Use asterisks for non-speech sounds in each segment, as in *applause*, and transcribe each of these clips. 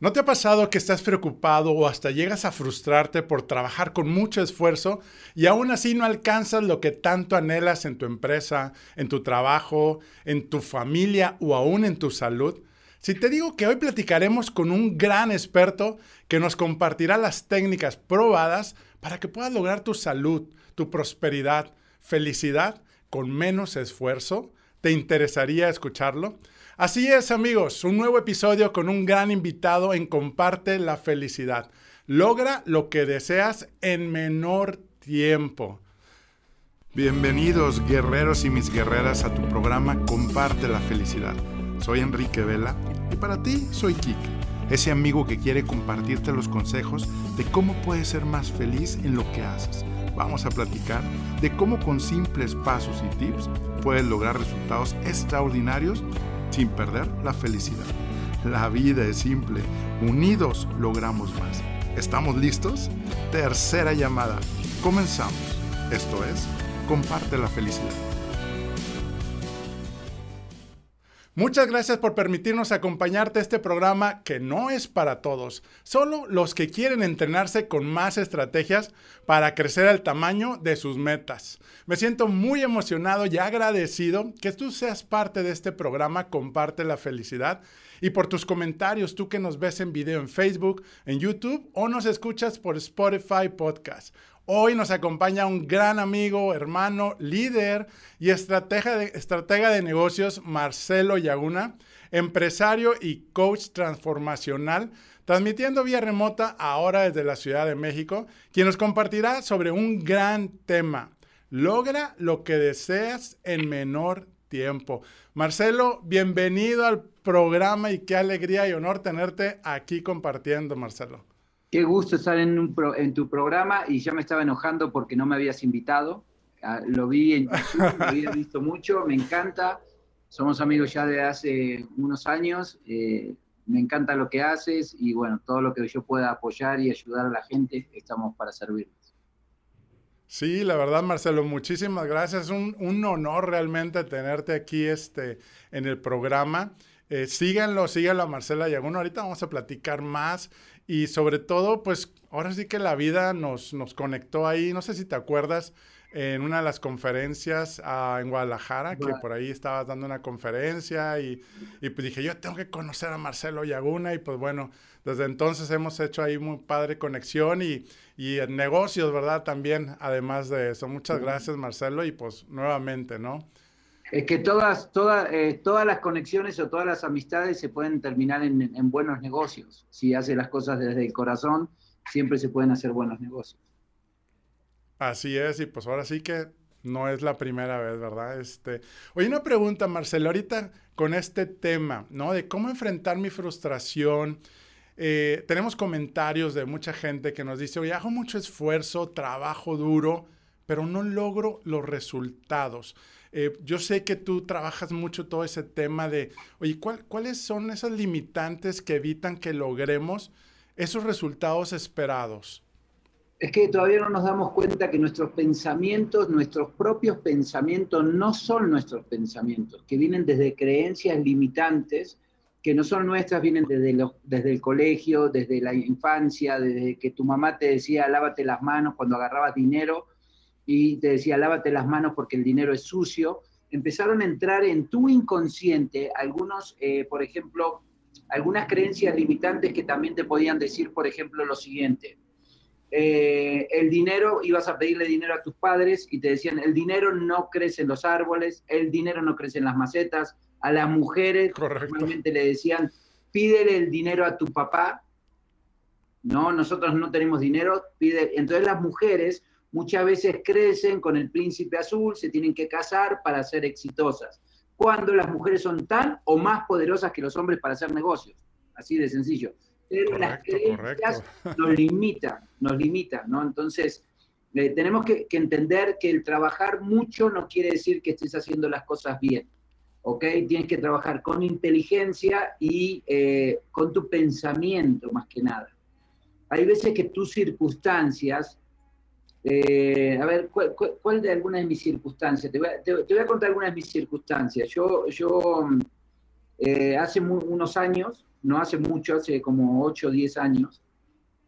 ¿No te ha pasado que estás preocupado o hasta llegas a frustrarte por trabajar con mucho esfuerzo y aún así no alcanzas lo que tanto anhelas en tu empresa, en tu trabajo, en tu familia o aún en tu salud? Si te digo que hoy platicaremos con un gran experto que nos compartirá las técnicas probadas para que puedas lograr tu salud, tu prosperidad, felicidad con menos esfuerzo, ¿te interesaría escucharlo? Así es amigos, un nuevo episodio con un gran invitado en Comparte la Felicidad. Logra lo que deseas en menor tiempo. Bienvenidos guerreros y mis guerreras a tu programa Comparte la Felicidad. Soy Enrique Vela y para ti soy Kik, ese amigo que quiere compartirte los consejos de cómo puedes ser más feliz en lo que haces. Vamos a platicar de cómo con simples pasos y tips puedes lograr resultados extraordinarios sin perder la felicidad. La vida es simple, unidos logramos más. ¿Estamos listos? Tercera llamada. Comenzamos. Esto es, comparte la felicidad. Muchas gracias por permitirnos acompañarte a este programa que no es para todos, solo los que quieren entrenarse con más estrategias para crecer al tamaño de sus metas. Me siento muy emocionado y agradecido que tú seas parte de este programa Comparte la Felicidad y por tus comentarios, tú que nos ves en video en Facebook, en YouTube o nos escuchas por Spotify Podcast. Hoy nos acompaña un gran amigo, hermano, líder y estratega de, estratega de negocios, Marcelo Yaguna, empresario y coach transformacional, transmitiendo vía remota ahora desde la Ciudad de México, quien nos compartirá sobre un gran tema. Logra lo que deseas en menor tiempo. Marcelo, bienvenido al programa y qué alegría y honor tenerte aquí compartiendo, Marcelo. Qué gusto estar en, en tu programa y ya me estaba enojando porque no me habías invitado. Ah, lo vi en YouTube, lo había visto mucho, me encanta. Somos amigos ya de hace unos años. Eh, me encanta lo que haces y bueno, todo lo que yo pueda apoyar y ayudar a la gente, estamos para servirles. Sí, la verdad, Marcelo, muchísimas gracias. Un, un honor realmente tenerte aquí este, en el programa. Eh, síganlo, síganlo a Marcela Yaguno. Ahorita vamos a platicar más y sobre todo, pues ahora sí que la vida nos, nos conectó ahí, no sé si te acuerdas, en una de las conferencias ah, en Guadalajara, que por ahí estabas dando una conferencia y, y, pues dije, yo tengo que conocer a Marcelo Yaguna y pues bueno, desde entonces hemos hecho ahí muy padre conexión y, y en negocios, ¿verdad? También, además de eso. Muchas gracias, Marcelo, y pues nuevamente, ¿no? Es que todas, todas, eh, todas las conexiones o todas las amistades se pueden terminar en, en, buenos negocios. Si hace las cosas desde el corazón, siempre se pueden hacer buenos negocios. Así es, y pues ahora sí que no es la primera vez, ¿verdad? Este, oye, una pregunta, Marcelo, ahorita con este tema, ¿no? De cómo enfrentar mi frustración. Eh, tenemos comentarios de mucha gente que nos dice, oye, hago mucho esfuerzo, trabajo duro, pero no logro los resultados. Eh, yo sé que tú trabajas mucho todo ese tema de, oye, ¿cuáles son esas limitantes que evitan que logremos esos resultados esperados? Es que todavía no nos damos cuenta que nuestros pensamientos, nuestros propios pensamientos, no son nuestros pensamientos, que vienen desde creencias limitantes, que no son nuestras, vienen desde, desde el colegio, desde la infancia, desde que tu mamá te decía lávate las manos cuando agarrabas dinero y te decía lávate las manos porque el dinero es sucio, empezaron a entrar en tu inconsciente algunos, eh, por ejemplo, algunas creencias limitantes que también te podían decir, por ejemplo, lo siguiente. Eh, el dinero, ibas a pedirle dinero a tus padres y te decían, el dinero no crece en los árboles, el dinero no crece en las macetas. A las mujeres normalmente le decían, pídele el dinero a tu papá. No, nosotros no tenemos dinero, pide. Entonces las mujeres muchas veces crecen con el príncipe azul, se tienen que casar para ser exitosas, cuando las mujeres son tan o más poderosas que los hombres para hacer negocios, así de sencillo. Pero las creencias nos limitan, nos limitan, ¿no? Entonces, eh, tenemos que, entender que el trabajar mucho no quiere decir que estés haciendo las cosas bien, ¿ok? Tienes que trabajar con inteligencia y eh, con tu pensamiento más que nada. Hay veces que tus circunstancias eh, a ver, ¿cuál, de algunas de mis circunstancias? Te voy, a, contar algunas de mis circunstancias. Yo, yo eh, hace unos años no hace mucho, hace como 8 o 10 años,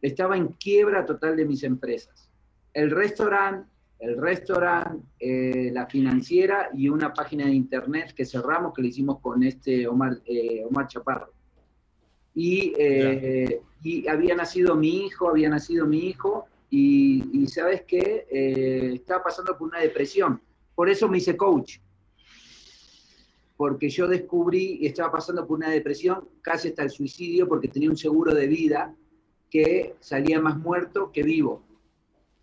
estaba en quiebra total de mis empresas. El restaurante, el restaurante, eh, la financiera y una página de internet que cerramos, que le hicimos con este Omar, eh, Omar Chaparro. Y, eh, y, había nacido mi hijo, había nacido mi hijo, y, y sabes qué, estaba pasando por una depresión. Por eso me hice coach porque yo descubrí y estaba pasando por una depresión, casi hasta el suicidio, porque tenía un seguro de vida que salía más muerto que vivo.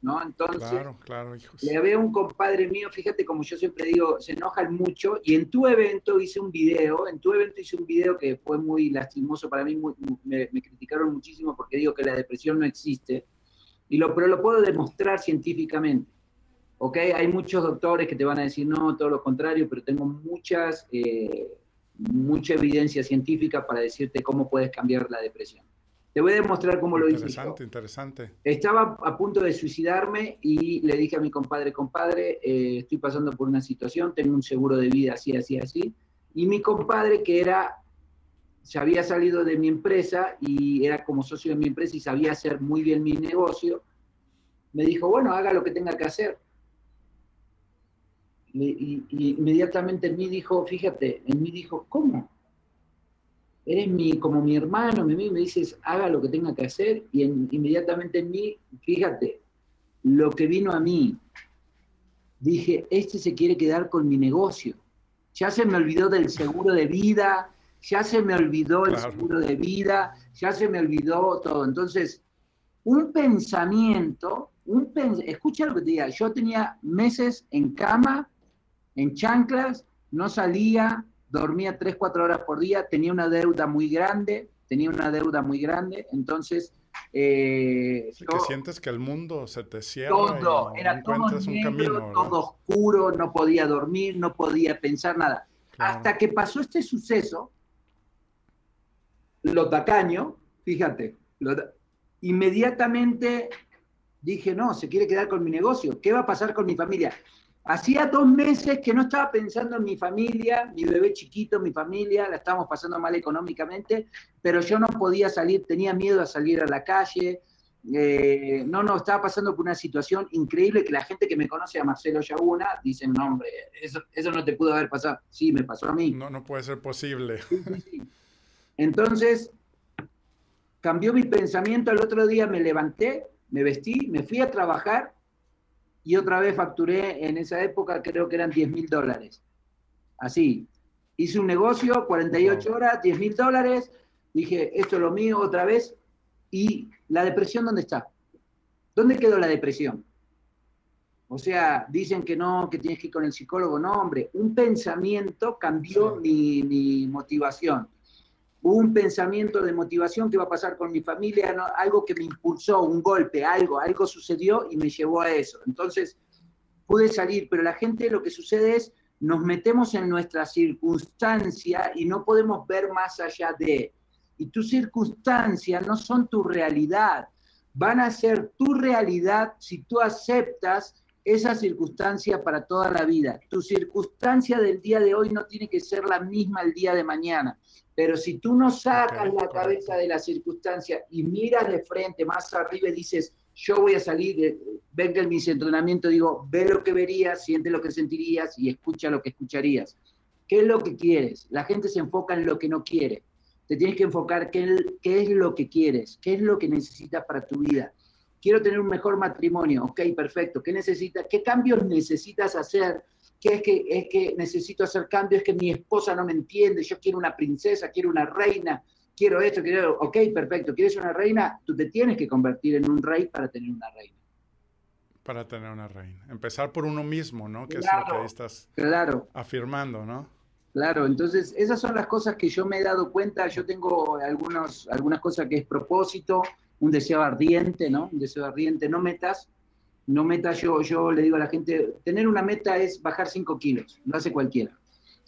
¿no? Entonces, claro, claro, hijos. le veo un compadre mío, fíjate como yo siempre digo, se enojan mucho, y en tu evento hice un video, en tu evento hice un video que fue muy lastimoso para mí, me, criticaron muchísimo porque digo que la depresión no existe, y lo, pero lo puedo demostrar científicamente. ¿ok? Hay muchos doctores que te van a decir no, todo lo contrario, pero tengo muchas, eh, mucha evidencia científica para decirte cómo puedes cambiar la depresión. Te voy a demostrar cómo lo hice. Interesante, interesante. Estaba a punto de suicidarme y le dije a mi compadre, compadre, eh, estoy pasando por una situación, tengo un seguro de vida así, así, así. Y mi compadre, que era, se había salido de mi empresa y era como socio de mi empresa y sabía hacer muy bien mi negocio, me dijo, bueno, haga lo que tenga que hacer y, inmediatamente en mí dijo, fíjate, en mí dijo, ¿cómo? Eres mi, como mi hermano, me, me dices, haga lo que tenga que hacer, y inmediatamente en mí, fíjate, lo que vino a mí, dije, este se quiere quedar con mi negocio. Ya se me olvidó del seguro de vida, ya se me olvidó el seguro de vida, ya se me olvidó todo. Entonces, un pensamiento, un escucha lo que te diga, yo tenía meses en cama en chanclas, no salía, dormía 3, 4 horas por día, tenía una deuda muy grande, tenía una deuda muy grande, entonces... Eh, que sientes que el mundo se te cierra. Todo, era todo un camino, todo oscuro, no podía dormir, no podía pensar nada. Hasta que pasó este suceso, lo tacaño, fíjate, inmediatamente dije, no, se quiere quedar con mi negocio, ¿qué va a pasar con mi familia? Hacía dos meses que no estaba pensando en mi familia, mi bebé chiquito, mi familia, la estábamos pasando mal económicamente, pero yo no podía salir, tenía miedo a salir a la calle. Eh, no, no, estaba pasando por una situación increíble que la gente que me conoce a Marcelo Yaguna dicen, no, hombre, eso, eso no te pudo haber pasado. Sí, me pasó a mí. No, no puede ser posible. Entonces, cambió mi pensamiento. El otro día me levanté, me vestí, me fui a trabajar y otra vez facturé en esa época, creo que eran 10 mil dólares. Así. Hice un negocio, 48 horas, 10 mil dólares. Dije, esto es lo mío otra vez. ¿Y la depresión dónde está? ¿Dónde quedó la depresión? O sea, dicen que no, que tienes que ir con el psicólogo. No, hombre, un pensamiento cambió mi, mi motivación un pensamiento de motivación que va a pasar con mi familia, algo que me impulsó, un golpe, algo, algo sucedió y me llevó a eso. Entonces, pude salir, pero la gente lo que sucede es, nos metemos en nuestra circunstancia y no podemos ver más allá de. Y tus circunstancias no son tu realidad, van a ser tu realidad si tú aceptas esa circunstancia para toda la vida. Tu circunstancia del día de hoy no tiene que ser la misma el día de mañana. Pero si tú no sacas la cabeza de la circunstancia y miras de frente más arriba y dices, yo voy a salir, venga en mi entrenamiento, digo, ve lo que verías, siente lo que sentirías y escucha lo que escucharías. ¿Qué es lo que quieres? La gente se enfoca en lo que no quiere. Te tienes que enfocar qué, qué es lo que quieres, qué es lo que necesitas para tu vida. Quiero tener un mejor matrimonio, ok, perfecto. ¿Qué necesitas? ¿Qué cambios necesitas hacer que es que, es que necesito hacer cambios, es que mi esposa no me entiende, yo quiero una princesa, quiero una reina, quiero esto, quiero, ok, perfecto, ¿quieres una reina? Tú te tienes que convertir en un rey para tener una reina. Para tener una reina. Empezar por uno mismo, ¿no? Que es lo que ahí estás claro. afirmando, ¿no? Claro, entonces esas son las cosas que yo me he dado cuenta. Yo tengo algunos, algunas cosas que es propósito, un deseo ardiente, ¿no? Un deseo ardiente, no metas, no meta yo, yo le digo a la gente, tener una meta es bajar 5 kilos, lo hace cualquiera.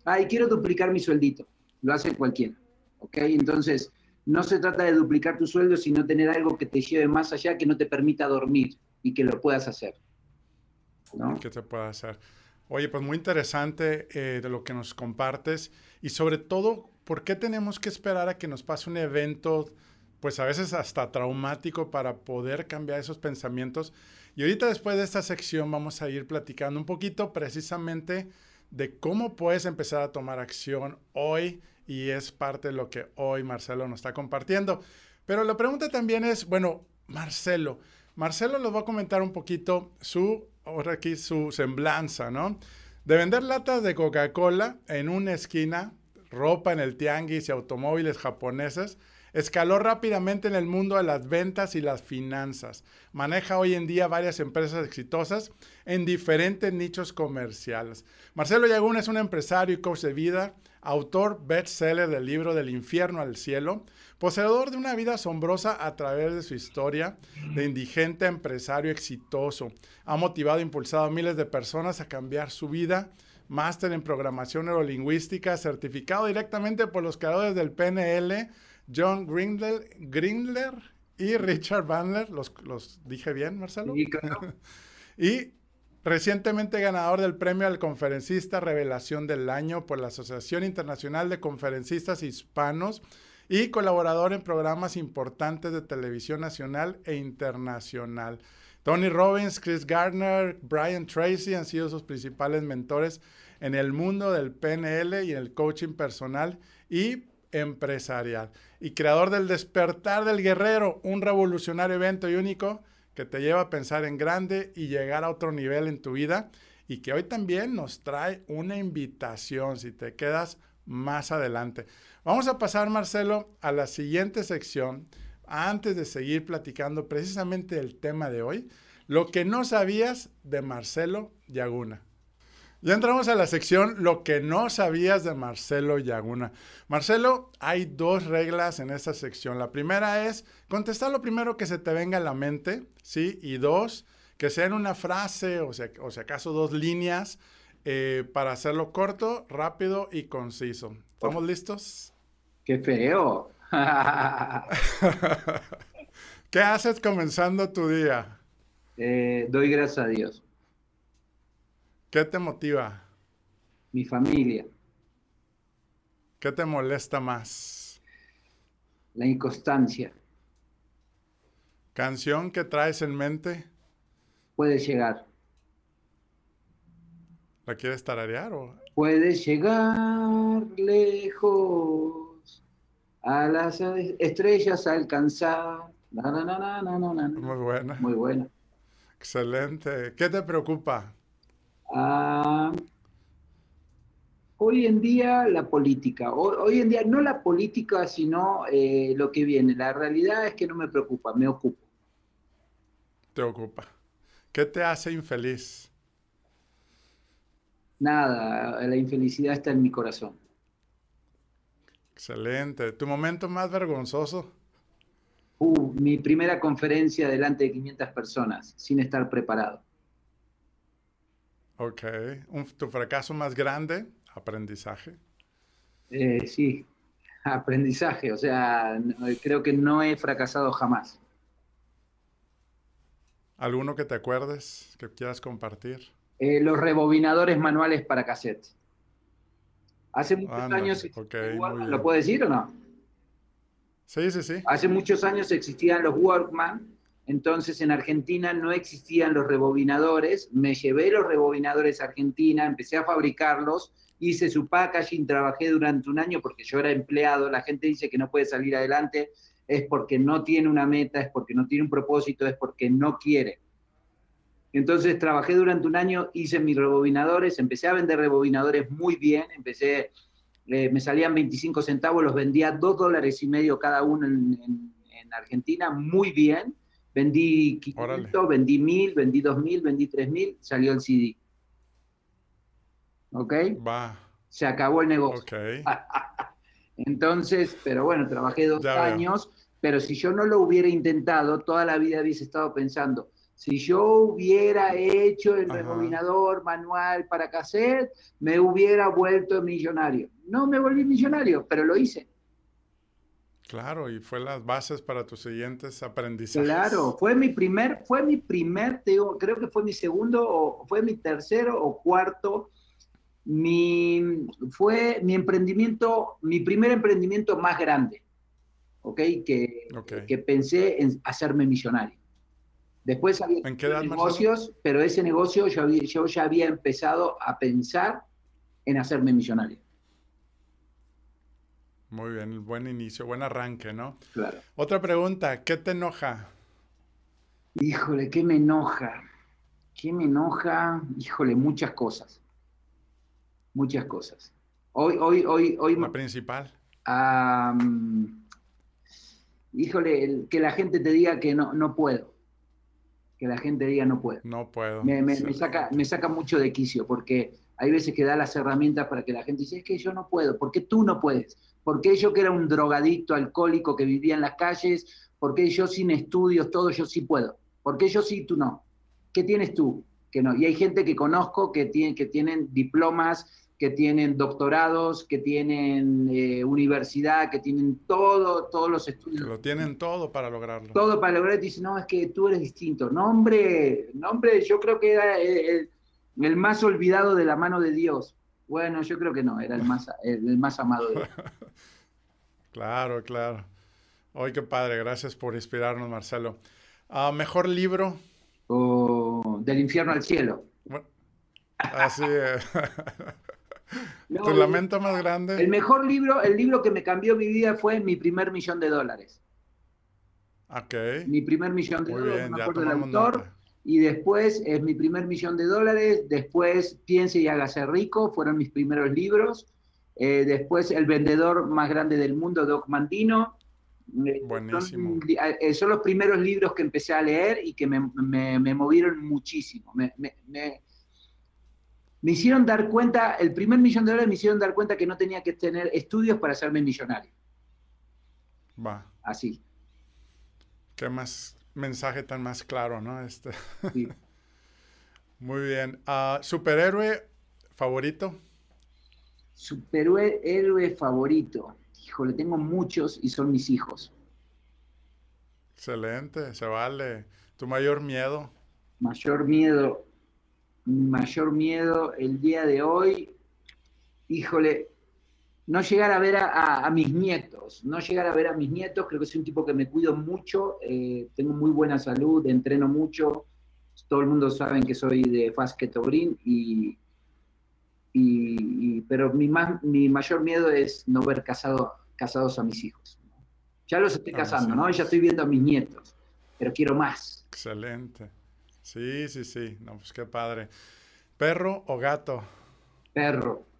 Ay, quiero duplicar mi sueldito, lo hace cualquiera. ¿Ok? Entonces, no se trata de duplicar tu sueldo, sino tener algo que te lleve más allá, que no te permita dormir y que lo puedas hacer. ¿no? Que te pueda hacer. Oye, pues muy interesante eh, de lo que nos compartes y sobre todo ¿por qué tenemos que esperar a que nos pase un evento, pues a veces hasta traumático, para poder cambiar esos pensamientos? Y ahorita después de esta sección vamos a ir platicando un poquito precisamente de cómo puedes empezar a tomar acción hoy y es parte de lo que hoy Marcelo nos está compartiendo. Pero la pregunta también es, bueno, Marcelo, Marcelo nos va a comentar un poquito su, ahora aquí su semblanza, ¿no? De vender latas de Coca-Cola en una esquina, ropa en el tianguis y automóviles japoneses, Escaló rápidamente en el mundo de las ventas y las finanzas. Maneja hoy en día varias empresas exitosas en diferentes nichos comerciales. Marcelo Yagún es un empresario y coach de vida, autor bestseller del libro Del infierno al cielo, poseedor de una vida asombrosa a través de su historia de indigente empresario exitoso. Ha motivado e impulsado a miles de personas a cambiar su vida máster en programación neurolingüística, certificado directamente por los creadores del PNL, John Grindler, y Richard Bandler. ¿Los, dije bien, Marcelo? *laughs* y recientemente ganador del premio al conferencista Revelación del Año por la Asociación Internacional de Conferencistas Hispanos y colaborador en programas importantes de televisión nacional e internacional. Tony Robbins, Chris Gardner, Brian Tracy han sido sus principales mentores en el mundo del PNL y en el coaching personal y empresarial y creador del Despertar del Guerrero, un revolucionario evento y único que te lleva a pensar en grande y llegar a otro nivel en tu vida y que hoy también nos trae una invitación si te quedas más adelante. Vamos a pasar, Marcelo, a la siguiente sección antes de seguir platicando precisamente del tema de hoy, lo que no sabías de Marcelo Yaguna. Ya entramos a la sección Lo que no sabías de Marcelo Yaguna. Marcelo, hay dos reglas en esta sección. La primera es contestar lo primero que se te venga a la mente, ¿sí? Y dos, que sea en una frase o, sea, o si acaso dos líneas eh, para hacerlo corto, rápido y conciso. ¿Estamos listos? ¡Qué feo! *laughs* ¿Qué haces comenzando tu día? Eh, doy gracias a Dios. ¿Qué te motiva? Mi familia. ¿Qué te molesta más? La inconstancia. ¿Canción que traes en mente? Puede llegar. ¿La quieres tararear o? Puede llegar lejos a las estrellas alcanzar. Muy buena. Muy buena. Excelente. ¿Qué te preocupa? Ah, hoy en día la política, hoy, en día no la política, sino eh, lo que viene. La realidad es que no me preocupa, me ocupo. Te ocupa. ¿Qué te hace infeliz? Nada, la infelicidad está en mi corazón. Excelente. ¿Tu momento más vergonzoso? Uh, mi primera conferencia delante de 500 personas, sin estar preparado. Ok. ¿Tu fracaso más grande? Aprendizaje. Eh, sí, aprendizaje. O sea, creo que no he fracasado jamás. ¿Alguno que te acuerdes, que quieras compartir? Eh, los rebobinadores manuales para cassette. Hace muchos años, ¿lo puedo decir o no? Sí, sí, sí. Hace muchos años existían los Workman entonces en Argentina no existían los rebobinadores, me llevé los rebobinadores a Argentina, empecé a fabricarlos, hice su packaging, trabajé durante un año porque yo era empleado, la gente dice que no puede salir adelante, es porque no tiene una meta, es porque no tiene un propósito, es porque no quiere. Entonces trabajé durante un año, hice mis rebobinadores, empecé a vender rebobinadores muy bien, empecé, eh, me salían 25 centavos, los vendía 2 dólares y medio cada uno en Argentina, muy bien Vendí 500, vendí 1000, vendí 2000, vendí 3000, salió el CD. ¿Ok? Va. Se acabó el negocio. Ok. *laughs* Entonces, pero bueno, trabajé dos años, pero si yo no lo hubiera intentado, toda la vida hubiese estado pensando, si yo hubiera hecho el rebobinador manual para cassette, me hubiera vuelto millonario. No me volví millonario, pero lo hice. Claro, y fue las bases para tus siguientes aprendizajes. Claro, fue mi primer, fue mi primer, te digo, creo que fue mi segundo o fue mi tercero o cuarto Mi, fue mi emprendimiento, mi primer emprendimiento más grande, ¿ok? Que, que pensé en hacerme millonario. Después había negocios, pero ese negocio yo, yo ya había empezado a pensar en hacerme millonario. Muy bien, buen inicio, buen arranque, ¿no? Claro. Otra pregunta, ¿qué te enoja? Híjole, ¿qué me enoja? ¿Qué me enoja? Híjole, muchas cosas. Muchas cosas. Hoy, hoy, hoy, hoy. La principal. híjole, que la gente te diga que no, no puedo. Que la gente diga no puedo. No puedo. Me, me, saca, me saca mucho de quicio porque hay veces que da las herramientas para que la gente dice, es que yo no puedo. ¿Por qué tú no puedes? ¿Por qué yo que era un drogadicto alcohólico que vivía en las calles? ¿Por qué yo sin estudios, todo yo sí puedo? ¿Por qué yo sí, tú no? ¿Qué tienes tú? Que no. Y hay gente que conozco que, tiene, que tienen diplomas, que tienen doctorados, que tienen eh, universidad, que tienen todo, todos los estudios. Que lo tienen todo para lograrlo. Todo para lograrlo. Y dicen, no, es que tú eres distinto. No, hombre, no, hombre, yo creo que era el, el más olvidado de la mano de Dios. Bueno, yo creo que no, era el más, *laughs* el, más amado de Dios. *laughs* claro, claro. Hoy qué padre, gracias por inspirarnos, Marcelo. Ah, ¿Mejor libro? del infierno al cielo. así es. *laughs* ¿Tu lamento más grande? El mejor libro, el libro que me cambió mi vida fue Mi primer millón de dólares. Ok. Mi primer millón de dólares, bien, me acuerdo del autor. Y después es Mi primer millón de dólares. Después Piense y hágase rico, fueron mis primeros libros. Eh, después El vendedor más grande del mundo, Doc Mandino. Buenísimo. Eh, son, los primeros libros que empecé a leer y que me, movieron muchísimo. Me, hicieron dar cuenta, el primer millón de dólares me hicieron dar cuenta que no tenía que tener estudios para hacerme millonario. Va. Así. Qué más mensaje tan más claro, ¿no? Este. *laughs* Muy bien. Ah, ¿Superhéroe favorito? Superhéroe favorito híjole, tengo muchos y son mis hijos. Excelente, se vale. ¿Tu mayor miedo? Mayor miedo, mi mayor miedo el día de hoy, híjole, no llegar a ver a, mis nietos, no llegar a ver a mis nietos, creo que soy un tipo que me cuido mucho, eh, tengo muy buena salud, entreno mucho, todo el mundo sabe que soy de Fast Keto y, y, pero mi, más, mi mayor miedo es no ver casado, casados a mis hijos. Ya los estoy ah, casando, ¿no? Ya estoy viendo a mis nietos, pero quiero más. Excelente. Sí, sí, sí. No, pues qué padre. ¿Perro o gato? Perro.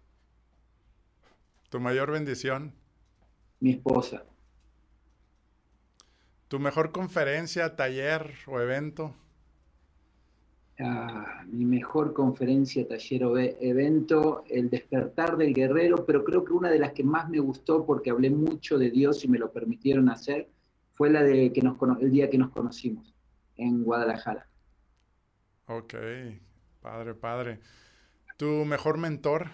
¿Tu mayor bendición? Mi esposa. ¿Tu mejor conferencia, taller o evento? mi mejor conferencia, taller o evento, El despertar del guerrero, pero creo que una de las que más me gustó porque hablé mucho de Dios y me lo permitieron hacer, fue la de que nos el día que nos conocimos en Guadalajara. Ok, padre, padre. ¿Tu mejor mentor?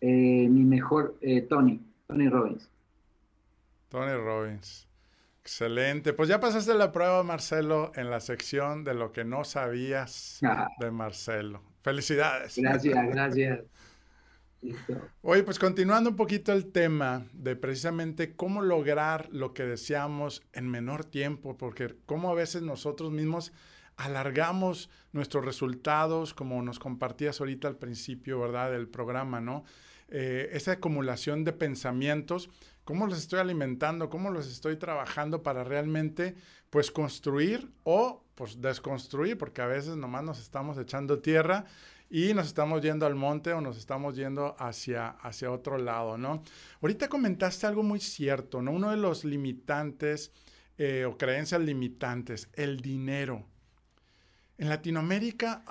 Eh, mi mejor, eh, Tony, Tony Robbins. Tony Robbins. Excelente. Pues ya pasaste la prueba, Marcelo, en la sección de lo que no sabías de Marcelo. Felicidades. Gracias, *laughs* gracias. Oye, pues continuando un poquito el tema de precisamente cómo lograr lo que deseamos en menor tiempo, porque cómo a veces nosotros mismos alargamos nuestros resultados, como nos compartías ahorita al principio, ¿verdad? Del programa, ¿no? Eh, esa acumulación de pensamientos cómo los estoy alimentando, cómo los estoy trabajando para realmente pues construir o pues desconstruir, porque a veces nomás nos estamos echando tierra y nos estamos yendo al monte o nos estamos yendo hacia, hacia otro lado, ¿no? Ahorita comentaste algo muy cierto, ¿no? Uno de los limitantes eh, o creencias limitantes, el dinero. En Latinoamérica,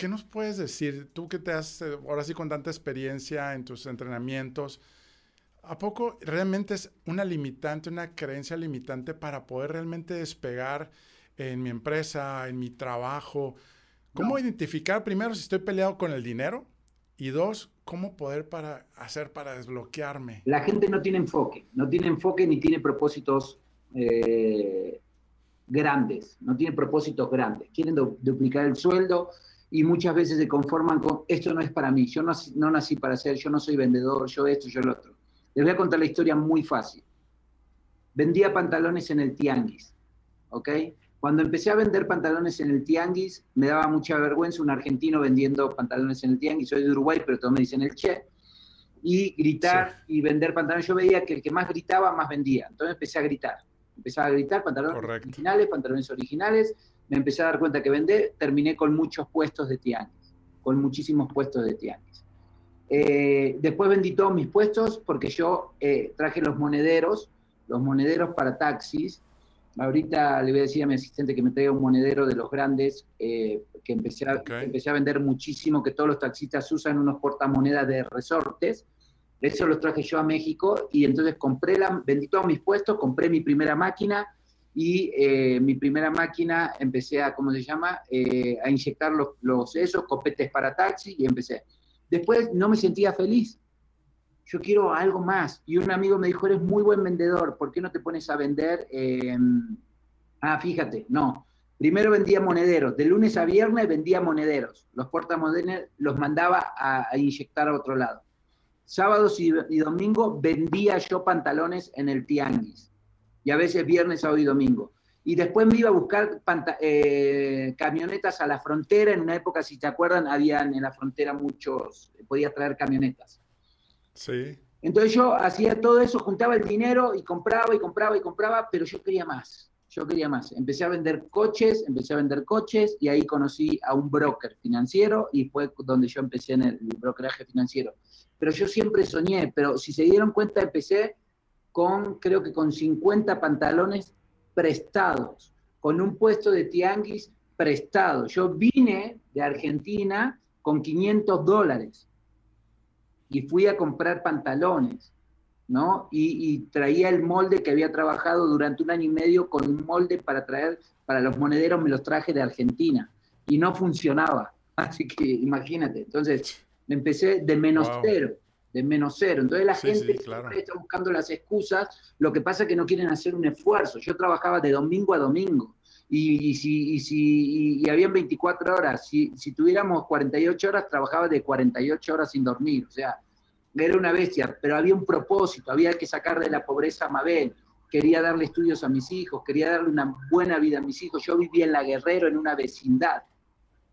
¿qué nos puedes decir? Tú que te has, eh, ahora sí con tanta experiencia en tus entrenamientos, ¿A poco realmente es una limitante, una creencia limitante para poder realmente despegar en mi empresa, en mi trabajo? ¿Cómo identificar primero si estoy peleado con el dinero? Y dos, ¿cómo poder para hacer para desbloquearme? La gente no tiene enfoque, no tiene enfoque ni tiene propósitos eh, grandes, no tiene propósitos grandes. Quieren duplicar el sueldo, y muchas veces se conforman con, esto no es para mí, yo no, no nací para ser, yo no soy vendedor, yo esto, yo lo otro. Les voy a contar la historia muy fácil. Vendía pantalones en el Tianguis, ¿ok? Cuando empecé a vender pantalones en el Tianguis, me daba mucha vergüenza un argentino vendiendo pantalones en el Tianguis. Soy de Uruguay, pero todos me dicen el Che. Y gritar y vender pantalones. Yo veía que el que más gritaba, más vendía. Entonces empecé a gritar. Empecé a gritar pantalones originales, pantalones originales me empecé a dar cuenta que vendé, terminé con muchos puestos de tianguis, con muchísimos puestos de tianguis. Eh, después vendí todos mis puestos porque yo eh, traje los monederos, los monederos para taxis. Ahorita le voy a decir a mi asistente que me traiga un monedero de los grandes, eh, que, empecé a, empecé a vender muchísimo, que todos los taxistas usan unos portamonedas de resortes. Eso los traje yo a México y entonces compré la, vendí todos mis puestos, compré mi primera máquina, y eh, mi primera máquina empecé a, ¿cómo se llama?, eh, a inyectar los, esos, copetes para taxi y empecé. Después no me sentía feliz. Yo quiero algo más. Y un amigo me dijo, eres muy buen vendedor, ¿por qué no te pones a vender? Em, ah, fíjate, no. Primero vendía monederos. De lunes a viernes vendía monederos. Los portamonedas los mandaba a, inyectar a otro lado. Sábados y, y domingo vendía yo pantalones en el tianguis y a veces viernes, sábado y domingo. Y después me iba a buscar eh, camionetas a la frontera. En una época, si te acuerdan, habían en la frontera muchos, podías traer camionetas. Sí. Entonces yo hacía todo eso, juntaba el dinero y compraba y compraba y compraba, pero yo quería más. Yo quería más. Empecé a vender coches, empecé a vender coches y ahí conocí a un broker financiero y fue donde yo empecé en el brokeraje financiero. Pero yo siempre soñé, pero si se dieron cuenta, empecé con, creo que con 50 pantalones prestados, con un puesto de tianguis prestado. Yo vine de Argentina con 500 dólares y fui a comprar pantalones, ¿no? Y, traía el molde que había trabajado durante un año y medio con un molde para traer, para los monederos me los traje de Argentina y no funcionaba. *laughs* Así que imagínate, entonces me empecé de menos cero de menos cero. Entonces la gente está buscando las excusas, lo que pasa es que no quieren hacer un esfuerzo. Yo trabajaba de domingo a domingo. Y, si, y, si, y, habían 24 horas, si, si, tuviéramos 48 horas, trabajaba de 48 horas sin dormir, o sea, era una bestia, pero había un propósito, había que sacar de la pobreza a Mabel, quería darle estudios a mis hijos, quería darle una buena vida a mis hijos, yo vivía en La Guerrero, en una vecindad,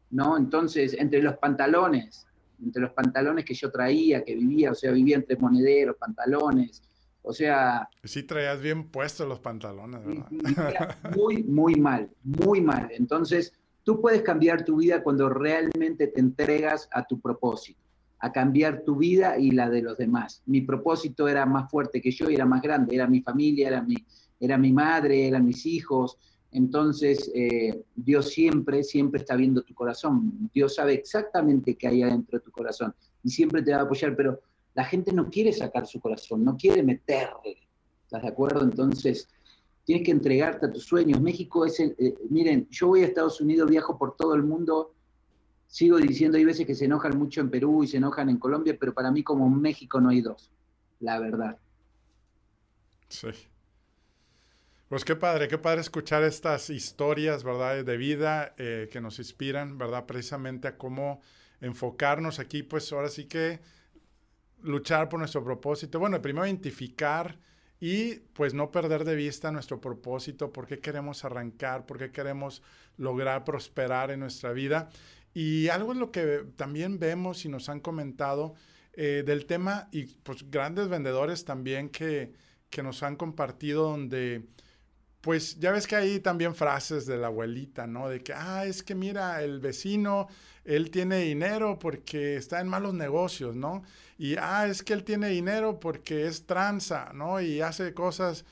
¿no? Entonces, entre los pantalones, entre los pantalones que yo traía, que vivía, o sea, vivía entre monederos, pantalones, o sea... Sí traías bien puestos los pantalones, ¿verdad? *laughs* Muy, muy mal, muy mal. Entonces, tú puedes cambiar tu vida cuando realmente te entregas a tu propósito, a cambiar tu vida y la de los demás. Mi propósito era más fuerte que yo y era más grande, era mi familia, era mi, era mi madre, eran mis hijos, entonces, eh, Dios siempre, siempre está viendo tu corazón. Dios sabe exactamente qué hay adentro de tu corazón y siempre te va a apoyar, pero la gente no quiere sacar su corazón, no quiere meterle. ¿Estás de acuerdo? Entonces, tienes que entregarte a tus sueños. México es el, eh, miren, yo voy a Estados Unidos, viajo por todo el mundo, sigo diciendo, hay veces que se enojan mucho en Perú y se enojan en Colombia, pero para mí como México no hay dos, la verdad. Sí. Pues qué padre, qué padre escuchar estas historias, ¿verdad? De vida eh, que nos inspiran, ¿verdad? Precisamente a cómo enfocarnos aquí, pues ahora sí que luchar por nuestro propósito. Bueno, primero identificar y pues no perder de vista nuestro propósito, por qué queremos arrancar, por qué queremos lograr prosperar en nuestra vida. Y algo es lo que también vemos y nos han comentado eh, del tema y pues grandes vendedores también que, que nos han compartido donde pues ya ves que hay también frases de la abuelita, ¿no? De que, ah, es que mira, el vecino, él tiene dinero porque está en malos negocios, ¿no? Y, ah, es que él tiene dinero porque es tranza, ¿no? Y hace cosas...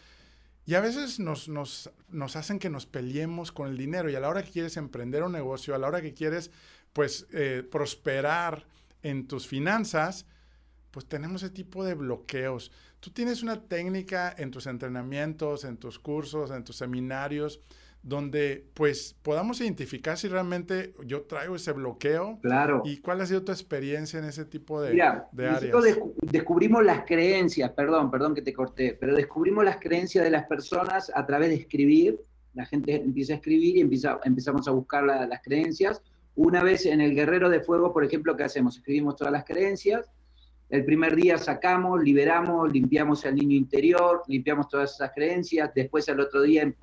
Y a veces nos, nos, nos hacen que nos peleemos con el dinero y a la hora que quieres emprender un negocio, a la hora que quieres, pues, eh, prosperar en tus finanzas, pues tenemos ese tipo de bloqueos. Tú tienes una técnica en tus entrenamientos, en tus cursos, en tus seminarios, donde pues podamos identificar si realmente yo traigo ese bloqueo. Claro. ¿Y cuál ha sido tu experiencia en ese tipo de, Mira, de áreas? descubrimos las creencias, perdón, perdón que te corté, pero descubrimos las creencias de las personas a través de escribir. La gente empieza a escribir y empieza, empezamos a buscar las creencias Una vez en el Guerrero de Fuego, por ejemplo, ¿qué hacemos? Escribimos todas las creencias, el primer día sacamos, liberamos, limpiamos el niño interior, limpiamos todas esas creencias, después al otro día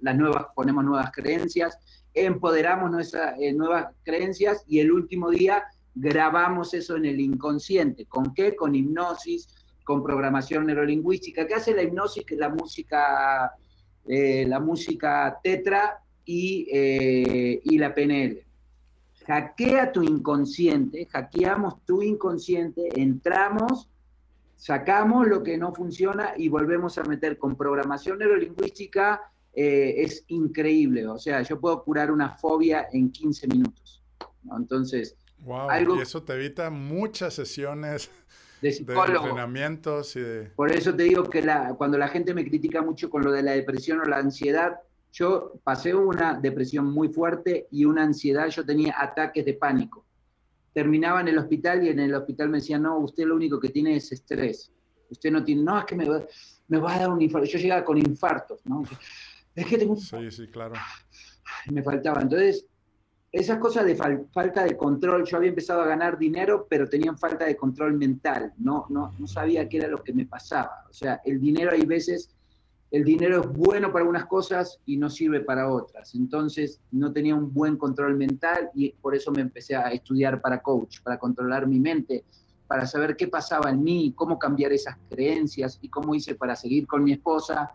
las nuevas, ponemos nuevas creencias, empoderamos nuestras eh, nuevas creencias y el último día grabamos eso en el inconsciente. ¿Con qué? Con hipnosis, con programación neurolingüística. ¿Qué hace la hipnosis? La música, eh, la música tetra y, eh, y la PNL hackea tu inconsciente, hackeamos tu inconsciente, entramos, sacamos lo que no funciona y volvemos a meter con programación neurolingüística, eh, es increíble. O sea, yo puedo curar una fobia en 15 minutos. Entonces, wow, y eso te evita muchas sesiones de, entrenamientos y de... Por eso te digo que la, cuando la gente me critica mucho con lo de la depresión o la ansiedad, yo pasé una depresión muy fuerte y una ansiedad, yo tenía ataques de pánico. Terminaba en el hospital y en el hospital me decían, no, usted lo único que tiene es estrés. Usted no tiene, no, es que me va, me va a dar un infarto. Yo llegaba con infartos, ¿no? Es que tengo Sí, sí, claro. Me faltaba. Entonces, esas cosas de falta de control, yo había empezado a ganar dinero, pero tenían falta de control mental, no, no, no sabía qué era lo que me pasaba. O sea, el dinero hay veces el dinero es bueno para algunas cosas y no sirve para otras. Entonces no tenía un buen control mental y por eso me empecé a estudiar para coach, para controlar mi mente, para saber qué pasaba en mí, cómo cambiar esas creencias y cómo hice para seguir con mi esposa,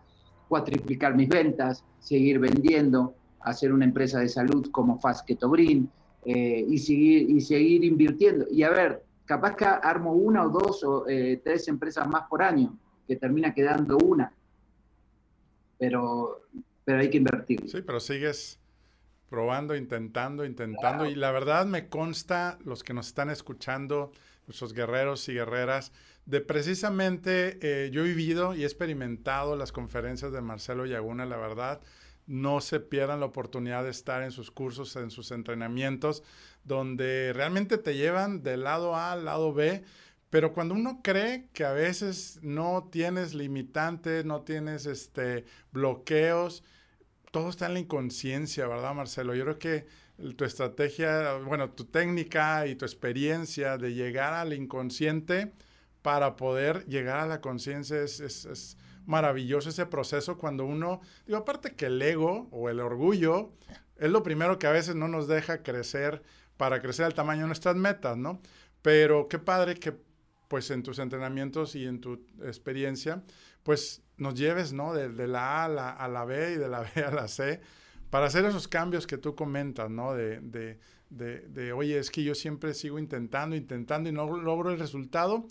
cuatriplicar mis ventas, seguir vendiendo, hacer una empresa de salud como Fast Keto eh, y, seguir, y seguir invirtiendo. Y a ver, capaz que armo una o dos o eh, tres empresas más por año, que termina quedando una pero, pero hay que invertir. Sí, pero sigues probando, intentando, intentando. Y la verdad me consta, los que nos están escuchando, nuestros guerreros y guerreras, de precisamente eh, yo he vivido y he experimentado las conferencias de Marcelo Yaguna, la verdad. No se pierdan la oportunidad de estar en sus cursos, en sus entrenamientos, donde realmente te llevan del lado A al lado B pero cuando uno cree que a veces no tienes limitantes, no tienes este, bloqueos, todo está en la inconsciencia, ¿verdad, Marcelo? Yo creo que tu estrategia, bueno, tu técnica y tu experiencia de llegar al inconsciente para poder llegar a la conciencia es, es, maravilloso ese proceso cuando uno, digo, aparte que el ego o el orgullo es lo primero que a veces no nos deja crecer para crecer al tamaño de nuestras metas, ¿no? Pero qué padre que pues en tus entrenamientos y en tu experiencia, pues nos lleves, ¿no? De, la A a la, a la, B y de la B a la C, para hacer esos cambios que tú comentas, ¿no? De, de, de, oye, es que yo siempre sigo intentando, intentando y no logro el resultado,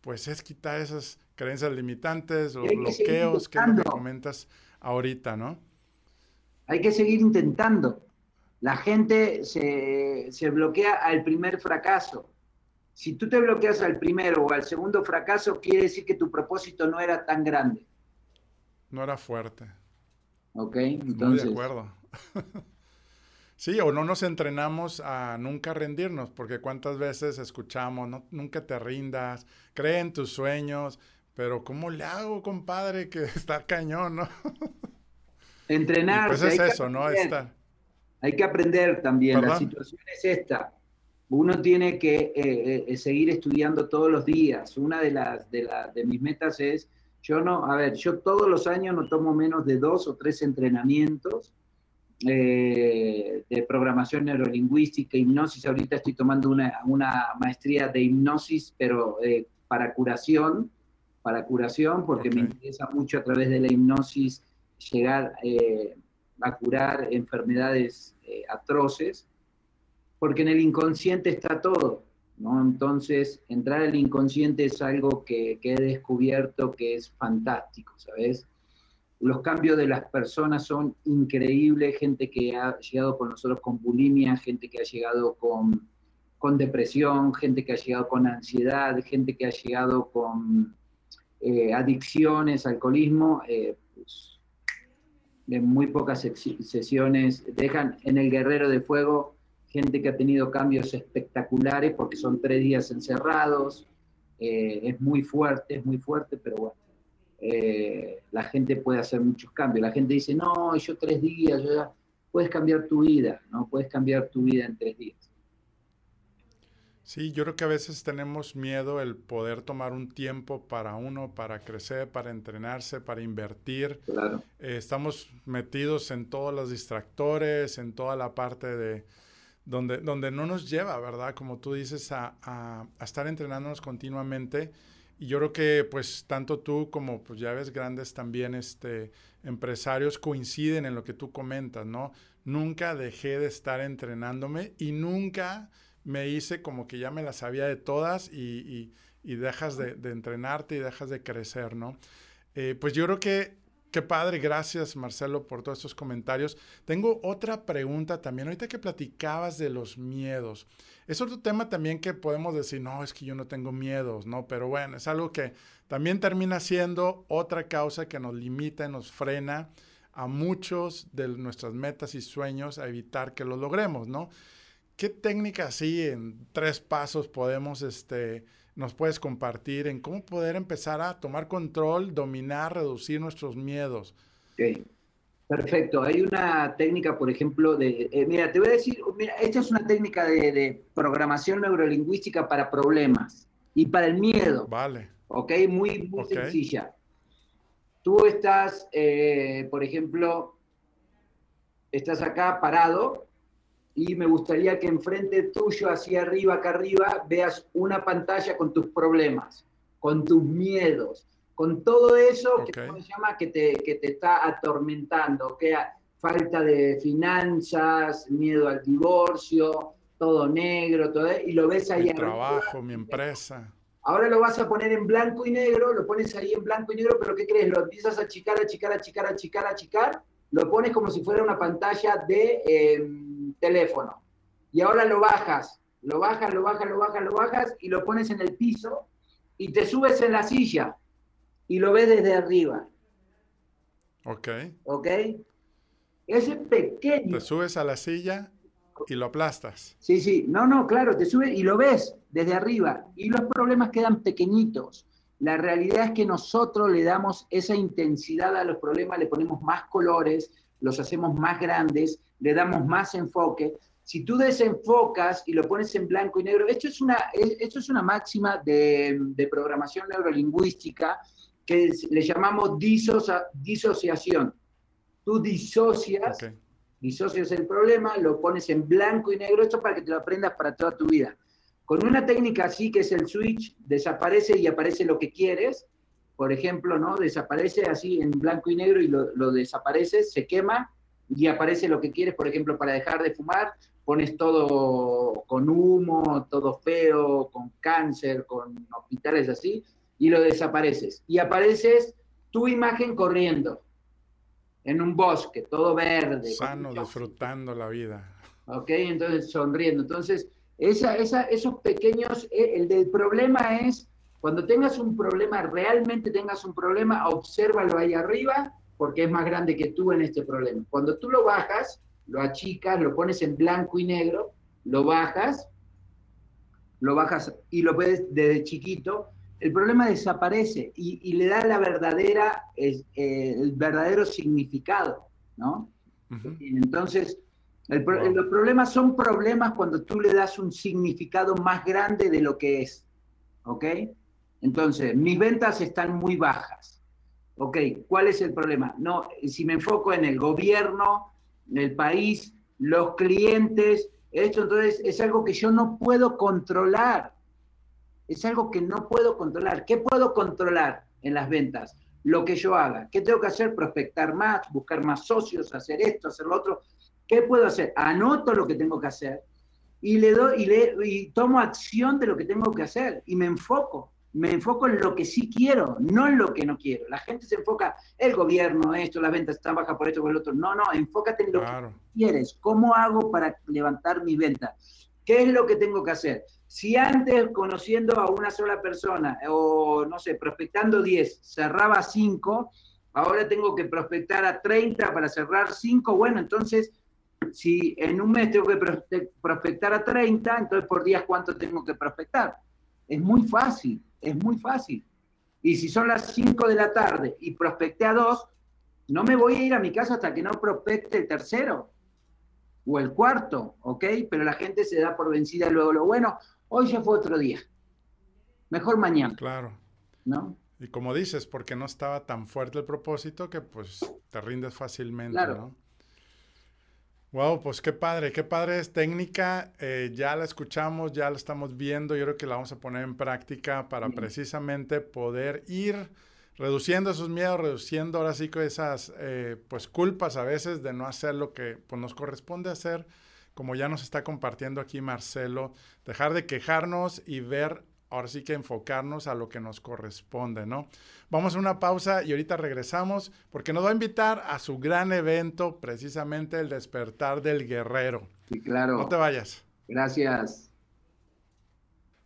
pues es quitar esas creencias limitantes, los bloqueos que, que comentas ahorita, ¿no? Hay que seguir intentando. La gente se, se bloquea al primer fracaso si tú te bloqueas al primero o al segundo fracaso, quiere decir que tu propósito no era tan grande. No era fuerte. Ok, entonces. de acuerdo. *laughs* sí, o no nos entrenamos a nunca rendirnos, porque cuántas veces escuchamos, no, nunca te rindas, cree en tus sueños, pero ¿cómo le hago, compadre, que *laughs* está cañón, no? Entrenar. Pues es eso, ¿no? Estar. Hay que aprender también. La situación es esta uno tiene que eh, eh, seguir estudiando todos los días. Una de, las, de, mis metas es, yo no, a ver, yo todos los años no tomo menos de dos o tres entrenamientos eh, de programación neurolingüística, hipnosis. Ahorita estoy tomando una, maestría de hipnosis, pero para curación, para curación, porque me interesa mucho a través de la hipnosis llegar a curar enfermedades atroces porque en el inconsciente está todo, ¿no? Entonces, entrar al inconsciente es algo que, he descubierto que es fantástico, ¿sabes? Los cambios de las personas son increíbles, gente que ha llegado con nosotros con bulimia, gente que ha llegado con, con depresión, gente que ha llegado con ansiedad, gente que ha llegado con eh, adicciones, alcoholismo, eh, pues, en muy pocas sesiones dejan en el guerrero de fuego gente que ha tenido cambios espectaculares porque son tres días encerrados, eh, es muy fuerte, es muy fuerte, pero bueno, eh, la gente puede hacer muchos cambios. La gente dice, no, yo tres días, puedes cambiar tu vida, ¿no? Puedes cambiar tu vida en tres días. Sí, yo creo que a veces tenemos miedo el poder tomar un tiempo para uno, para crecer, para entrenarse, para invertir. Claro. Eh, estamos metidos en todos los distractores, en toda la parte de donde, donde no nos lleva, ¿verdad? Como tú dices, a, a, a estar entrenándonos continuamente. Y yo creo que pues tanto tú como pues ya ves grandes también este, empresarios coinciden en lo que tú comentas, ¿no? Nunca dejé de estar entrenándome y nunca me hice como que ya me las sabía de todas y, dejas de, entrenarte y dejas de crecer, ¿no? Eh, pues yo creo que, qué padre, gracias Marcelo por todos estos comentarios. Tengo otra pregunta también, ahorita que platicabas de los miedos. Es otro tema también que podemos decir, no, es que yo no tengo miedos, ¿no? Pero bueno, es algo que también termina siendo otra causa que nos limita y nos frena a muchos de nuestras metas y sueños a evitar que lo logremos, ¿no? ¿Qué técnica así en tres pasos podemos, este, nos puedes compartir en cómo poder empezar a tomar control, dominar, reducir nuestros miedos? Perfecto. Hay una técnica, por ejemplo, de, eh, mira, te voy a decir, mira, esta es una técnica de, programación neurolingüística para problemas y para el miedo. Vale. Ok, muy, muy sencilla. Tú estás, eh, por ejemplo, estás acá parado y me gustaría que enfrente tuyo, hacia arriba, acá arriba, veas una pantalla con tus problemas, con tus miedos, con todo eso que se llama que te, que te está atormentando, que falta de finanzas, miedo al divorcio, todo negro, todo y lo ves ahí. Mi trabajo, mi empresa. Ahora lo vas a poner en blanco y negro, lo pones ahí en blanco y negro, pero ¿qué crees? Lo empiezas a achicar, achicar, achicar, achicar, achicar, lo pones como si fuera una pantalla de... Em, teléfono. Y ahora lo bajas, lo bajas, lo bajas, lo bajas, lo bajas y lo pones en el piso y te subes en la silla y lo ves desde arriba. Ok. Ok. Ese pequeño. Te subes a la silla y lo aplastas. Sí, sí. No, no, claro, te subes y lo ves desde arriba y los problemas quedan pequeñitos. La realidad es que nosotros le damos esa intensidad a los problemas, le ponemos más colores, los hacemos más grandes, le damos más enfoque. Si tú desenfocas y lo pones en blanco y negro, esto es una, esto es una máxima de, programación neurolingüística que le llamamos disociación. Tú disocias, disocias el problema, lo pones en blanco y negro, esto para que te lo aprendas para toda tu vida. Con una técnica así que es el switch, desaparece y aparece lo que quieres, por ejemplo, ¿no? Desaparece así en blanco y negro y lo, lo desaparece, se quema y aparece lo que quieres, por ejemplo, para dejar de fumar, pones todo con humo, todo feo, con cáncer, con hospitales así, y lo desapareces. Y apareces tu imagen corriendo en un bosque, todo verde. Sano, disfrutando la vida. Ok, entonces sonriendo. Entonces, esa, esa, esos pequeños, eh, el del problema es, cuando tengas un problema, realmente tengas un problema, obsérvalo ahí arriba porque es más grande que tú en este problema. Cuando tú lo bajas, lo achicas, lo pones en blanco y negro, lo bajas, lo bajas y lo ves desde chiquito, el problema desaparece y, le da la verdadera, eh, el verdadero significado, ¿no? Entonces, los problemas son problemas cuando tú le das un significado más grande de lo que es, ¿ok? Entonces, mis ventas están muy bajas. Ok, ¿cuál es el problema? No, si me enfoco en el gobierno, en el país, los clientes, esto entonces es algo que yo no puedo controlar. Es algo que no puedo controlar. ¿Qué puedo controlar en las ventas? Lo que yo haga. ¿Qué tengo que hacer? Prospectar más, buscar más socios, hacer esto, hacer lo otro. ¿Qué puedo hacer? Anoto lo que tengo que hacer y le doy y, le, y tomo acción de lo que tengo que hacer y me enfoco me enfoco en lo que sí quiero, no en lo que no quiero. La gente se enfoca, el gobierno, esto, las ventas están bajas por esto, por el otro. No, no, enfócate en lo que quieres. ¿Cómo hago para levantar mi venta? ¿Qué es lo que tengo que hacer? Si antes conociendo a una sola persona o, no sé, prospectando 10, cerraba 5, ahora tengo que prospectar a 30 para cerrar 5, bueno, entonces, si en un mes tengo que prospectar a 30, entonces por días, ¿cuánto tengo que prospectar? Es muy fácil es muy fácil. Y si son las 5 de la tarde y prospecté a dos, no me voy a ir a mi casa hasta que no prospecte el tercero. o el cuarto, ¿ok? Pero la gente se da por vencida luego lo bueno, hoy ya fue otro día. Mejor mañana. Claro. ¿No? Y como dices, porque no estaba tan fuerte el propósito que pues te rindes fácilmente, ¿no? Wow, pues qué padre, qué padre es técnica. Eh, ya la escuchamos, ya la estamos viendo. Yo creo que la vamos a poner en práctica para precisamente poder ir reduciendo esos miedos, reduciendo ahora sí que esas eh, pues culpas a veces de no hacer lo que pues, nos corresponde hacer, como ya nos está compartiendo aquí Marcelo, dejar de quejarnos y ver ahora sí que enfocarnos a lo que nos corresponde, ¿no? Vamos a una pausa y ahorita regresamos porque nos va a invitar a su gran evento, precisamente el despertar del guerrero. Sí, claro. No te vayas. Gracias.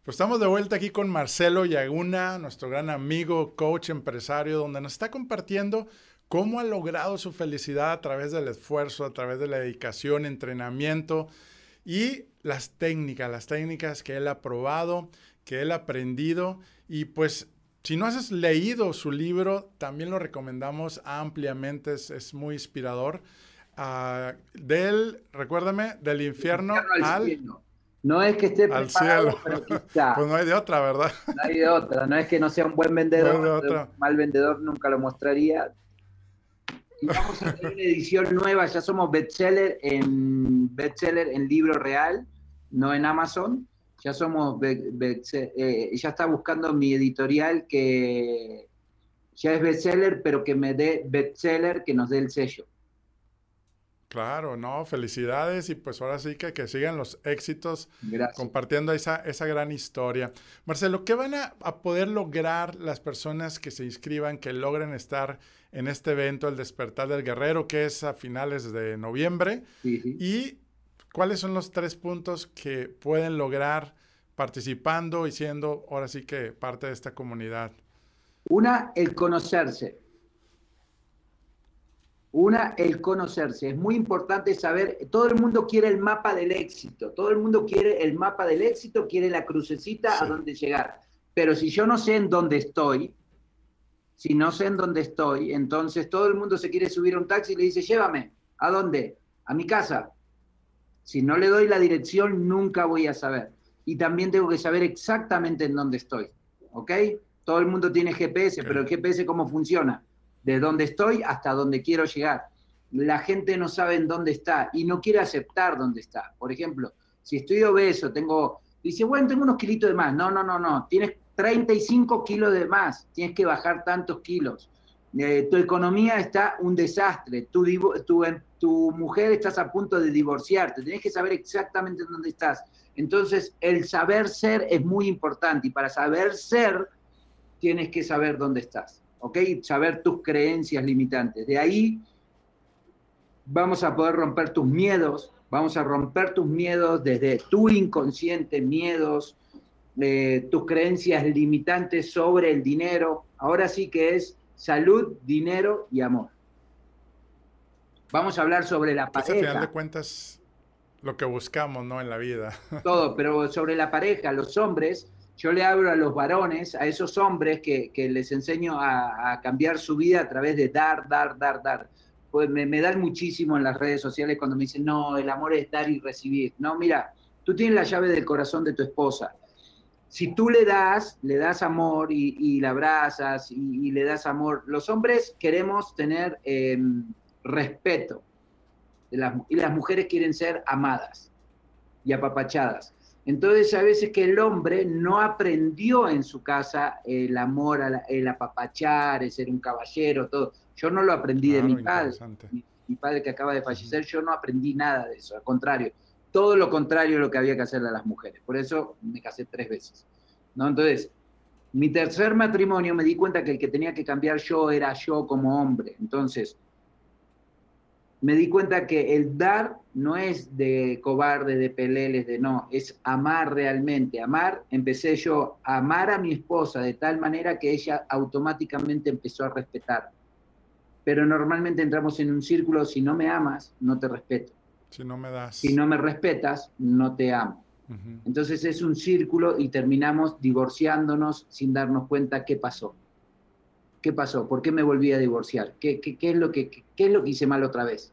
Pues estamos de vuelta aquí con Marcelo Yaguna, nuestro gran amigo, coach, empresario, donde nos está compartiendo cómo ha logrado su felicidad a través del esfuerzo, a través de la dedicación, entrenamiento y las técnicas, las técnicas que él ha probado que él ha aprendido. Y pues si no has leído su libro, también lo recomendamos ampliamente, es, muy inspirador. Uh, del, recuérdame, del infierno, al, No es que esté al cielo. *laughs* pues no hay de otra, ¿verdad? No hay de otra, no es que no sea un buen vendedor, un mal vendedor nunca lo mostraría. Y vamos a tener una edición nueva, ya somos bestseller en bestseller en libro real, no en Amazon ya somos, eh, ya está buscando mi editorial que ya es bestseller, pero que me dé bestseller, que nos dé el sello. Claro, no, felicidades y pues ahora sí que, que sigan los éxitos compartiendo esa, esa gran historia. Marcelo, ¿qué van a, poder lograr las personas que se inscriban, que logren estar en este evento, el despertar del guerrero, que es a finales de noviembre? Y ¿Cuáles son los tres puntos que pueden lograr participando y siendo ahora sí que parte de esta comunidad? Una, el conocerse. Una, el conocerse. Es muy importante saber, todo el mundo quiere el mapa del éxito, todo el mundo quiere el mapa del éxito, quiere la crucecita a dónde llegar. Pero si yo no sé en dónde estoy, si no sé en dónde estoy, entonces todo el mundo se quiere subir a un taxi y le dice, llévame. ¿A dónde? A mi casa. Si no le doy la dirección, nunca voy a saber. Y también tengo que saber exactamente en dónde estoy. ¿Ok? Todo el mundo tiene GPS, pero el GPS cómo funciona? De dónde estoy hasta dónde quiero llegar. La gente no sabe en dónde está y no quiere aceptar dónde está. Por ejemplo, si estoy obeso, tengo, dice, bueno, tengo unos kilitos de más. No, no, no, no. Tienes 35 kilos de más. Tienes que bajar tantos kilos. Eh, tu economía está un desastre, tu, tu, tu, mujer estás a punto de divorciarte, tenés que saber exactamente dónde estás. Entonces, el saber ser es muy importante y para saber ser tienes que saber dónde estás, ¿ok? Saber tus creencias limitantes. De ahí vamos a poder romper tus miedos, vamos a romper tus miedos desde tu inconsciente, miedos, eh, tus creencias limitantes sobre el dinero. Ahora sí que es salud, dinero y amor. Vamos a hablar sobre la pareja. Pues a final de cuentas, lo que buscamos, ¿no? En la vida. *laughs* Todo, pero sobre la pareja, los hombres, yo le hablo a los varones, a esos hombres que, les enseño a, cambiar su vida a través de dar, dar, dar, dar. Pues me, me dan muchísimo en las redes sociales cuando me dicen, no, el amor es dar y recibir. No, mira, tú tienes la llave del corazón de tu esposa si tú le das, le das amor y, la abrazas y, le das amor, los hombres queremos tener em, respeto y las mujeres quieren ser amadas y apapachadas. Entonces, a veces que el hombre no aprendió en su casa el amor, el apapachar, el ser un caballero, todo. Yo no lo aprendí de mi padre. mi, padre que acaba de fallecer, yo no aprendí nada de eso. Al contrario, todo lo contrario de lo que había que hacerle a las mujeres. Por eso me casé tres veces. ¿no? Entonces, mi tercer matrimonio me di cuenta que el que tenía que cambiar yo era yo como hombre. Entonces, me di cuenta que el dar no es de cobarde, de peleles, de no, es amar realmente. Amar, empecé yo a amar a mi esposa de tal manera que ella automáticamente empezó a respetar. Pero normalmente entramos en un círculo, si no me amas, no te respeto. Si no me das. Si no me respetas, no te amo. Entonces es un círculo y terminamos divorciándonos sin darnos cuenta qué pasó. ¿Qué pasó? ¿Por qué me volví a divorciar? ¿Qué, qué, es, lo que, qué es lo que hice mal otra vez?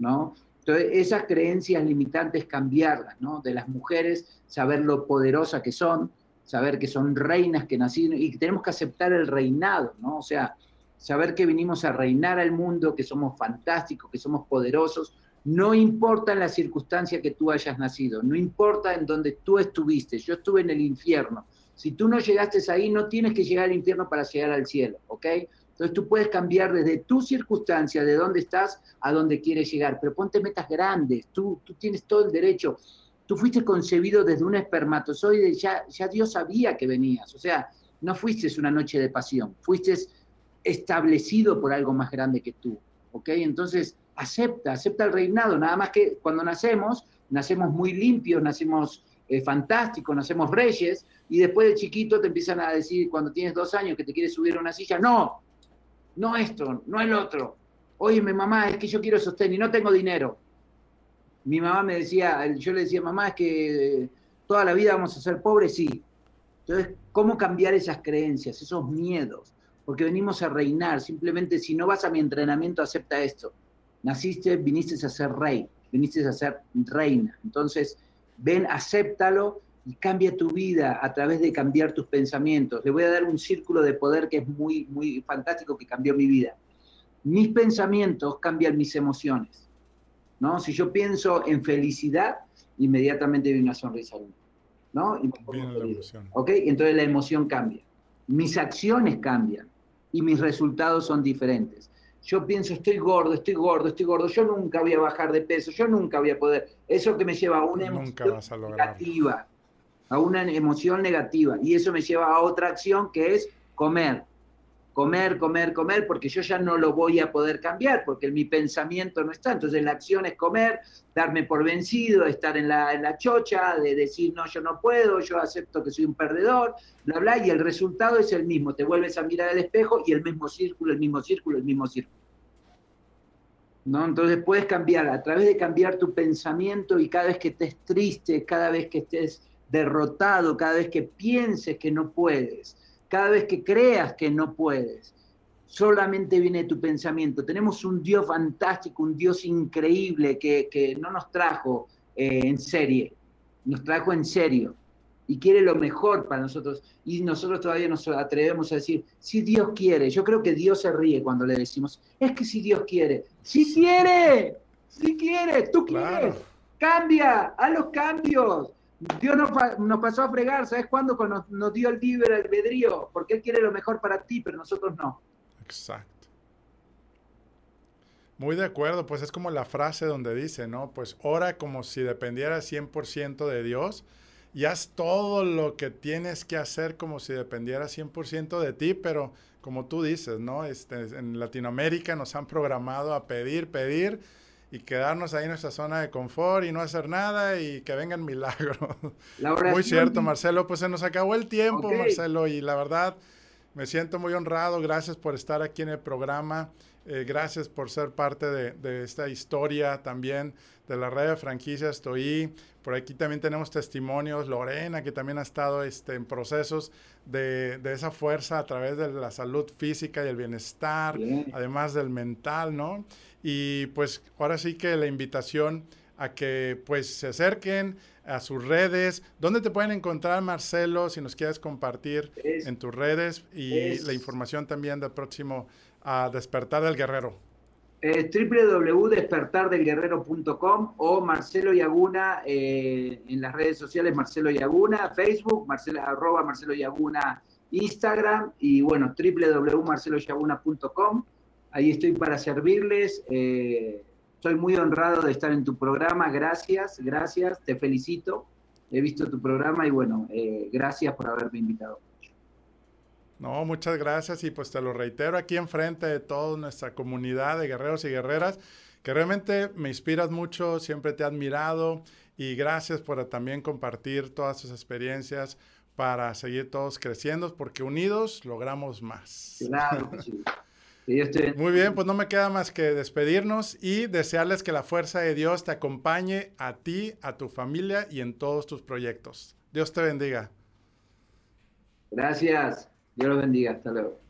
¿No? Entonces, esas creencias limitantes cambiarlas, ¿no? De las mujeres, saber lo poderosa que son, saber que son reinas que nacieron y que tenemos que aceptar el reinado, ¿no? O sea, saber que vinimos a reinar al mundo, que somos fantásticos, que somos poderosos, no importa en la circunstancia que tú hayas nacido, no importa en donde tú estuviste, yo estuve en el infierno. Si tú no llegaste ahí, no tienes que llegar al infierno para llegar al cielo, ¿ok? Entonces tú puedes cambiar desde tu circunstancia, de dónde estás, a dónde quieres llegar, pero ponte metas grandes, tú, tú tienes todo el derecho. Tú fuiste concebido desde un espermatozoide, ya, ya Dios sabía que venías, o sea, no fuiste una noche de pasión, fuiste establecido por algo más grande que tú, ¿ok? Entonces, acepta, acepta el reinado, nada más que cuando nacemos, nacemos muy limpios, nacemos eh, fantásticos, nacemos reyes, y después de chiquito te empiezan a decir, cuando tienes dos años que te quieres subir a una silla, no, no esto, no el otro. Oye, mi mamá, es que yo quiero sostén y no tengo dinero. Mi mamá me decía, yo le decía, mamá, es que toda la vida vamos a ser pobres, sí. Entonces, ¿cómo cambiar esas creencias, esos miedos? Porque venimos a reinar, simplemente si no vas a mi entrenamiento, acepta esto. Naciste, viniste a ser rey, viniste a ser reina. Entonces, ven, acéptalo y cambia tu vida a través de cambiar tus pensamientos. Le voy a dar un círculo de poder que es muy, muy fantástico, que cambió mi vida. Mis pensamientos cambian mis emociones. ¿no? Si yo pienso en felicidad, inmediatamente viene una sonrisa. ¿no? Viene la emoción. ¿Ok? Entonces la emoción cambia. Mis acciones cambian y mis resultados son diferentes. Yo pienso, estoy gordo, estoy gordo, estoy gordo, yo nunca voy a bajar de peso, yo nunca voy a poder. Eso que me lleva a una emoción negativa a una emoción negativa y eso me lleva a otra acción que es comer. Comer, comer, comer, porque yo ya no lo voy a poder cambiar, porque mi pensamiento no está. Entonces la acción es comer, darme por vencido, estar en la, en la chocha, de decir, no, yo no puedo, yo acepto que soy un perdedor, bla, bla, y el resultado es el mismo. Te vuelves a mirar al espejo y el mismo círculo, el mismo círculo, el mismo círculo. ¿No? Entonces puedes cambiar a través de cambiar tu pensamiento y cada vez que estés triste, cada vez que estés derrotado cada vez que pienses que no puedes, cada vez que creas que no puedes. Solamente viene tu pensamiento. Tenemos un Dios fantástico, un Dios increíble que, no nos trajo eh, en serie, nos trajo en serio y quiere lo mejor para nosotros. Y nosotros todavía nos atrevemos a decir, si Dios quiere, yo creo que Dios se ríe cuando le decimos, es que si Dios quiere, si quiere, si quiere, tú quieres, cambia, haz los cambios. Dios nos, nos, pasó a fregar, ¿sabes cuándo? Cuando nos, dio el libre albedrío, porque Él quiere lo mejor para ti, pero nosotros no. Exacto. Muy de acuerdo, pues es como la frase donde dice, ¿no? Pues ora como si dependiera 100% de Dios y haz todo lo que tienes que hacer como si dependiera 100% de ti, pero como tú dices, ¿no? Este, en Latinoamérica nos han programado a pedir, pedir y quedarnos ahí en nuestra zona de confort y no hacer nada y que vengan milagros. *laughs* Muy cierto, Marcelo. Pues se nos acabó el tiempo, Marcelo, y la verdad me siento muy honrado. Gracias por estar aquí en el programa. Eh, gracias por ser parte de, esta historia también de la red de franquicias Estoy. Por aquí también tenemos testimonios. Lorena, que también ha estado este, en procesos de, esa fuerza a través de la salud física y el bienestar, además del mental, ¿no? Y pues ahora sí que la invitación a que pues se acerquen a sus redes. ¿Dónde te pueden encontrar, Marcelo, si nos quieres compartir en tus redes y la información también del próximo a Despertar del Guerrero? Es www.despertardelguerrero.com o Marcelo Yaguna eh, en las redes sociales, Marcelo Yaguna, Facebook, Marcelo, arroba Marcelo Yaguna, Instagram y bueno, www.marceloyaguna.com ahí estoy para servirles. Eh, estoy muy honrado de estar en tu programa. Gracias, gracias, te felicito. He visto tu programa y bueno, eh, gracias por haberme invitado. No, muchas gracias y pues te lo reitero aquí enfrente de toda nuestra comunidad de guerreros y guerreras, que realmente me inspiras mucho, siempre te he admirado y gracias por también compartir todas tus experiencias para seguir todos creciendo, porque unidos logramos más. Claro sí. Muy bien, pues no me queda más que despedirnos y desearles que la fuerza de Dios te acompañe a ti, a tu familia y en todos tus proyectos. Dios te bendiga. Gracias. Dios los bendiga. Hasta luego.